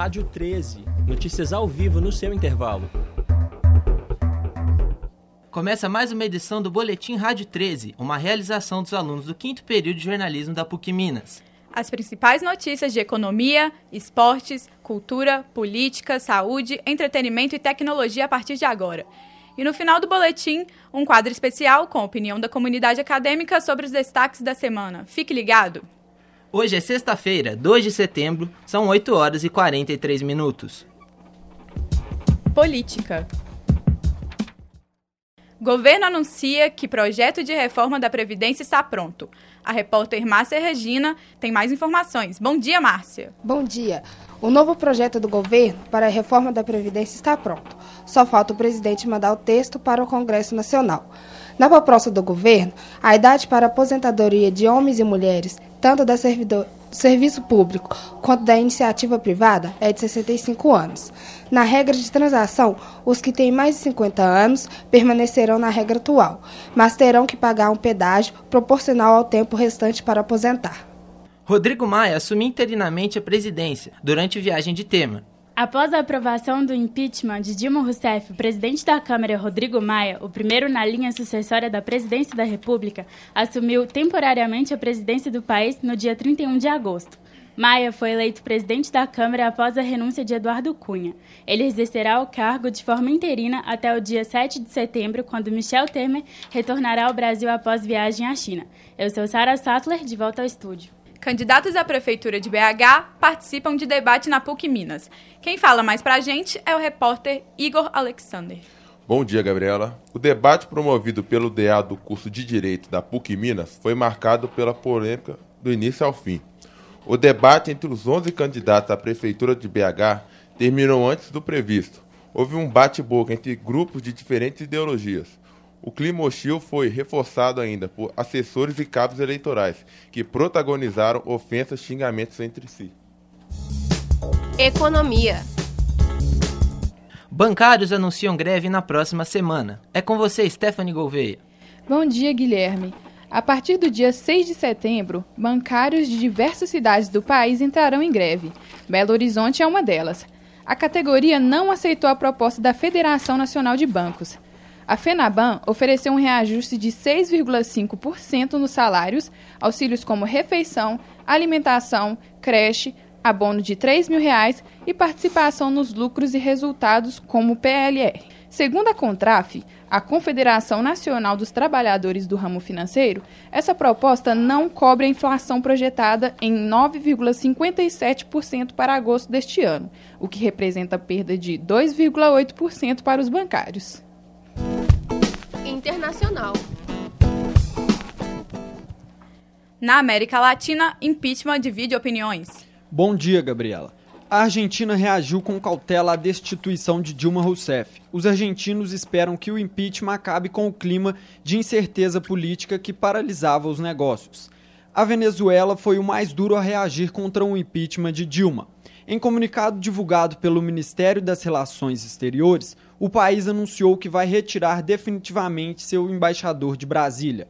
Rádio 13. Notícias ao vivo no seu intervalo. Começa mais uma edição do Boletim Rádio 13, uma realização dos alunos do quinto período de jornalismo da PUC Minas. As principais notícias de economia, esportes, cultura, política, saúde, entretenimento e tecnologia a partir de agora. E no final do boletim, um quadro especial com a opinião da comunidade acadêmica sobre os destaques da semana. Fique ligado! Hoje é sexta-feira, 2 de setembro, são 8 horas e 43 minutos. Política. Governo anuncia que projeto de reforma da Previdência está pronto. A repórter Márcia Regina tem mais informações. Bom dia, Márcia. Bom dia. O novo projeto do governo para a reforma da Previdência está pronto. Só falta o presidente mandar o texto para o Congresso Nacional. Na proposta do governo, a idade para aposentadoria de homens e mulheres, tanto da servidor, serviço público quanto da iniciativa privada, é de 65 anos. Na regra de transação, os que têm mais de 50 anos permanecerão na regra atual, mas terão que pagar um pedágio proporcional ao tempo restante para aposentar. Rodrigo Maia assumiu interinamente a presidência durante viagem de tema. Após a aprovação do impeachment de Dilma Rousseff, o presidente da Câmara, Rodrigo Maia, o primeiro na linha sucessória da presidência da República, assumiu temporariamente a presidência do país no dia 31 de agosto. Maia foi eleito presidente da Câmara após a renúncia de Eduardo Cunha. Ele exercerá o cargo de forma interina até o dia 7 de setembro, quando Michel Temer retornará ao Brasil após viagem à China. Eu sou Sara Sattler, de volta ao estúdio. Candidatos à Prefeitura de BH participam de debate na PUC Minas. Quem fala mais pra gente é o repórter Igor Alexander. Bom dia, Gabriela. O debate promovido pelo DA do curso de Direito da PUC Minas foi marcado pela polêmica do início ao fim. O debate entre os 11 candidatos à Prefeitura de BH terminou antes do previsto. Houve um bate-boca entre grupos de diferentes ideologias. O clima hostil foi reforçado ainda por assessores e cabos eleitorais, que protagonizaram ofensas e xingamentos entre si. Economia. Bancários anunciam greve na próxima semana. É com você, Stephanie Gouveia. Bom dia, Guilherme. A partir do dia 6 de setembro, bancários de diversas cidades do país entrarão em greve. Belo Horizonte é uma delas. A categoria não aceitou a proposta da Federação Nacional de Bancos. A FENABAN ofereceu um reajuste de 6,5% nos salários, auxílios como refeição, alimentação, creche, abono de 3 mil reais e participação nos lucros e resultados como PLR. Segundo a Contraf, a Confederação Nacional dos Trabalhadores do Ramo Financeiro, essa proposta não cobre a inflação projetada em 9,57% para agosto deste ano, o que representa perda de 2,8% para os bancários internacional. Na América Latina, impeachment divide opiniões. Bom dia, Gabriela. A Argentina reagiu com cautela à destituição de Dilma Rousseff. Os argentinos esperam que o impeachment acabe com o clima de incerteza política que paralisava os negócios. A Venezuela foi o mais duro a reagir contra o impeachment de Dilma. Em comunicado divulgado pelo Ministério das Relações Exteriores, o país anunciou que vai retirar definitivamente seu embaixador de Brasília.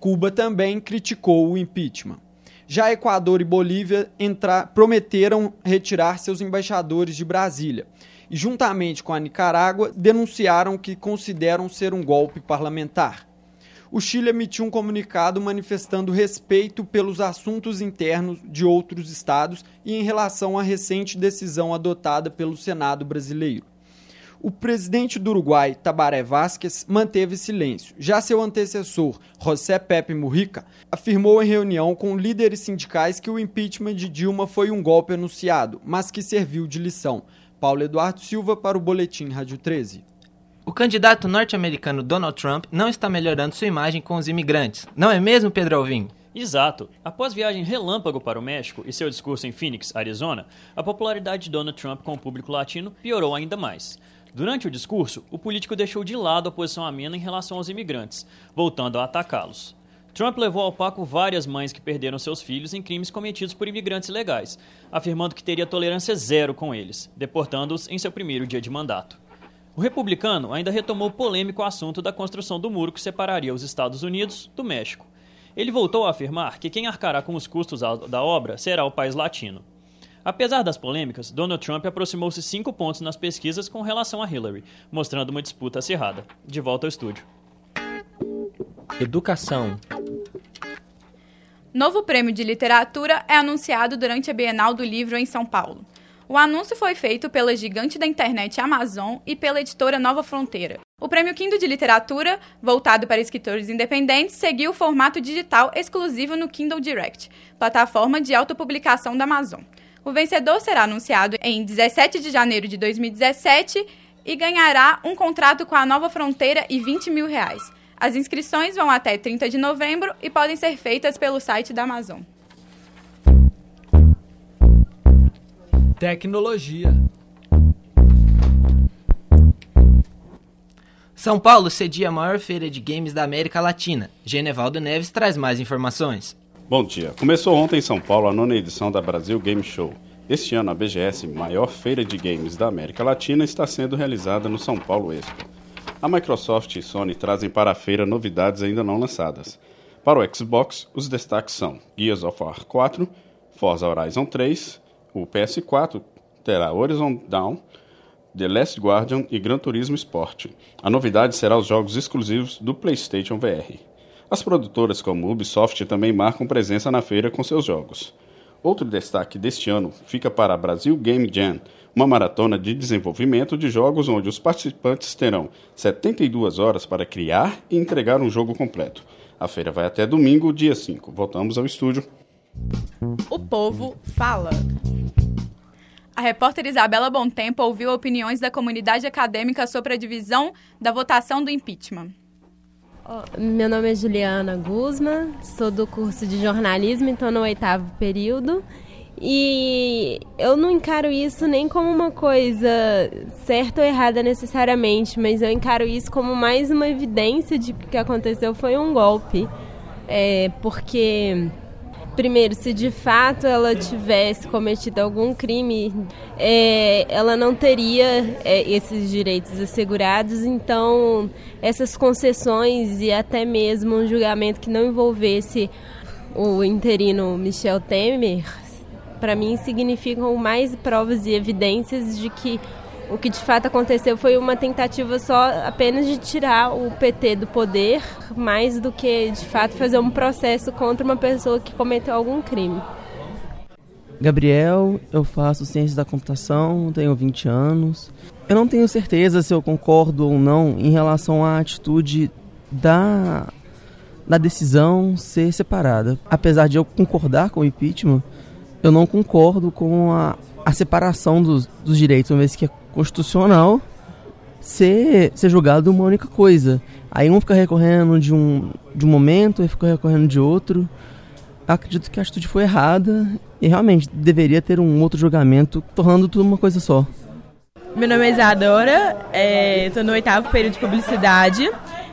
Cuba também criticou o impeachment. Já Equador e Bolívia prometeram retirar seus embaixadores de Brasília e, juntamente com a Nicarágua, denunciaram que consideram ser um golpe parlamentar o Chile emitiu um comunicado manifestando respeito pelos assuntos internos de outros estados e em relação à recente decisão adotada pelo Senado brasileiro. O presidente do Uruguai, Tabaré Vázquez, manteve silêncio. Já seu antecessor, José Pepe Mujica, afirmou em reunião com líderes sindicais que o impeachment de Dilma foi um golpe anunciado, mas que serviu de lição. Paulo Eduardo Silva para o Boletim Rádio 13. O candidato norte-americano Donald Trump não está melhorando sua imagem com os imigrantes. Não é mesmo, Pedro Alvim? Exato. Após viagem relâmpago para o México e seu discurso em Phoenix, Arizona, a popularidade de Donald Trump com o público latino piorou ainda mais. Durante o discurso, o político deixou de lado a posição amena em relação aos imigrantes, voltando a atacá-los. Trump levou ao paco várias mães que perderam seus filhos em crimes cometidos por imigrantes ilegais, afirmando que teria tolerância zero com eles, deportando-os em seu primeiro dia de mandato. O republicano ainda retomou o polêmico assunto da construção do muro que separaria os Estados Unidos do México. Ele voltou a afirmar que quem arcará com os custos da obra será o país latino. Apesar das polêmicas, Donald Trump aproximou-se cinco pontos nas pesquisas com relação a Hillary, mostrando uma disputa acirrada. De volta ao estúdio. Educação. Novo prêmio de literatura é anunciado durante a Bienal do Livro em São Paulo. O anúncio foi feito pela gigante da internet Amazon e pela editora Nova Fronteira. O Prêmio Kindle de Literatura, voltado para escritores independentes, seguiu o formato digital exclusivo no Kindle Direct, plataforma de autopublicação da Amazon. O vencedor será anunciado em 17 de janeiro de 2017 e ganhará um contrato com a Nova Fronteira e 20 mil reais. As inscrições vão até 30 de novembro e podem ser feitas pelo site da Amazon. Tecnologia. São Paulo cedia a maior feira de games da América Latina. Genevaldo Neves traz mais informações. Bom dia. Começou ontem em São Paulo a nona edição da Brasil Game Show. Este ano, a BGS, maior feira de games da América Latina, está sendo realizada no São Paulo Expo. A Microsoft e Sony trazem para a feira novidades ainda não lançadas. Para o Xbox, os destaques são Gears of War 4, Forza Horizon 3, o PS4 terá Horizon Dawn, The Last Guardian e Gran Turismo Sport. A novidade será os jogos exclusivos do PlayStation VR. As produtoras como Ubisoft também marcam presença na feira com seus jogos. Outro destaque deste ano fica para a Brasil Game Jam, uma maratona de desenvolvimento de jogos onde os participantes terão 72 horas para criar e entregar um jogo completo. A feira vai até domingo, dia 5. Voltamos ao estúdio. O povo fala. A repórter Isabela Bontempo ouviu opiniões da comunidade acadêmica sobre a divisão da votação do impeachment. Meu nome é Juliana Guzman, sou do curso de jornalismo, estou no oitavo período. E eu não encaro isso nem como uma coisa certa ou errada necessariamente, mas eu encaro isso como mais uma evidência de que o que aconteceu foi um golpe. É, porque primeiro, se de fato ela tivesse cometido algum crime, é, ela não teria é, esses direitos assegurados. Então, essas concessões e até mesmo um julgamento que não envolvesse o interino Michel Temer, para mim significam mais provas e evidências de que o que de fato aconteceu foi uma tentativa só apenas de tirar o PT do poder, mais do que de fato fazer um processo contra uma pessoa que cometeu algum crime. Gabriel, eu faço ciência da computação, tenho 20 anos. Eu não tenho certeza se eu concordo ou não em relação à atitude da, da decisão ser separada. Apesar de eu concordar com o impeachment, eu não concordo com a, a separação dos, dos direitos, uma vez que é constitucional ser, ser julgado uma única coisa. Aí um fica recorrendo de um, de um momento, e fica recorrendo de outro. Acredito que a atitude foi errada e realmente deveria ter um outro julgamento, tornando tudo uma coisa só. Meu nome é Isadora, estou é, no oitavo período de publicidade.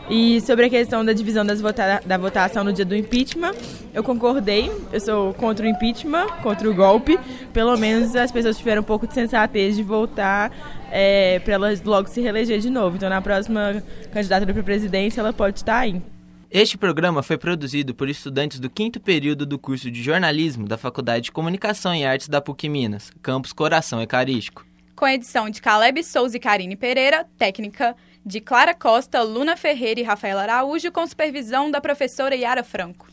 E sobre a questão da divisão vota da votação no dia do impeachment, eu concordei. Eu sou contra o impeachment, contra o golpe. Pelo menos as pessoas tiveram um pouco de sensatez de votar é, para elas logo se reeleger de novo. Então, na próxima candidatura para presidência, ela pode estar aí. Este programa foi produzido por estudantes do quinto período do curso de jornalismo da Faculdade de Comunicação e Artes da PUC Minas, campus Coração Ecarístico. Com edição de Caleb Souza e Karine Pereira, técnica de Clara Costa, Luna Ferreira e Rafaela Araújo, com supervisão da professora Yara Franco.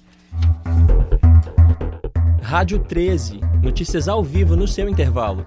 Rádio 13. Notícias ao vivo no seu intervalo.